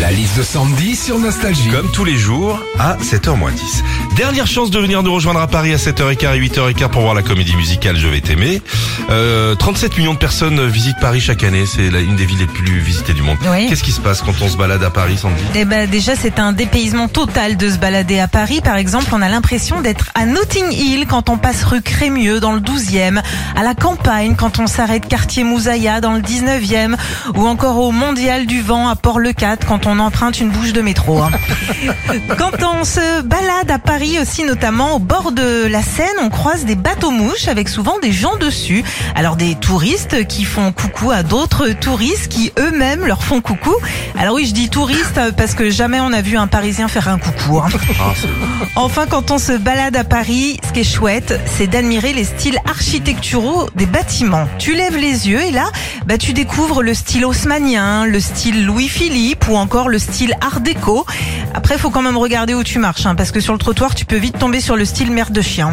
La liste de Sandy sur Nostalgie. Comme tous les jours, à 7h 10. Dernière chance de venir nous rejoindre à Paris à 7h15 et 8h15 pour voir la comédie musicale Je vais t'aimer. Euh, 37 millions de personnes visitent Paris chaque année. C'est la- une des villes les plus visitées du monde. Oui. Qu'est-ce qui se passe quand on se balade à Paris, Sandy? Eh ben, déjà, c'est un dépaysement total de se balader à Paris. Par exemple, on a l'impression d'être à Notting Hill quand on passe rue Crémieux dans le 12e, à la campagne quand on s'arrête quartier Moussaïa dans le 19e, ou encore au Mondial du Vent à Port-le-Cat quand on emprunte une bouche de métro. hein. Quand on se balade à Paris aussi, notamment au bord de la Seine, on croise des bateaux mouches avec souvent des gens dessus. Alors des touristes qui font coucou à d'autres touristes qui eux-mêmes leur font coucou. Alors oui, je dis touristes parce que jamais on a vu un Parisien faire un coucou. hein. Ah, Enfin, quand on se balade à Paris, ce qui est chouette, c'est d'admirer les styles architecturaux des bâtiments. Tu lèves les yeux et là, bah, tu découvres le style haussmanien, le style Louis-Philippe ou encore le style art déco. Après, faut quand même regarder où tu marches, hein, parce que sur le trottoir, tu peux vite tomber sur le style merde de chien.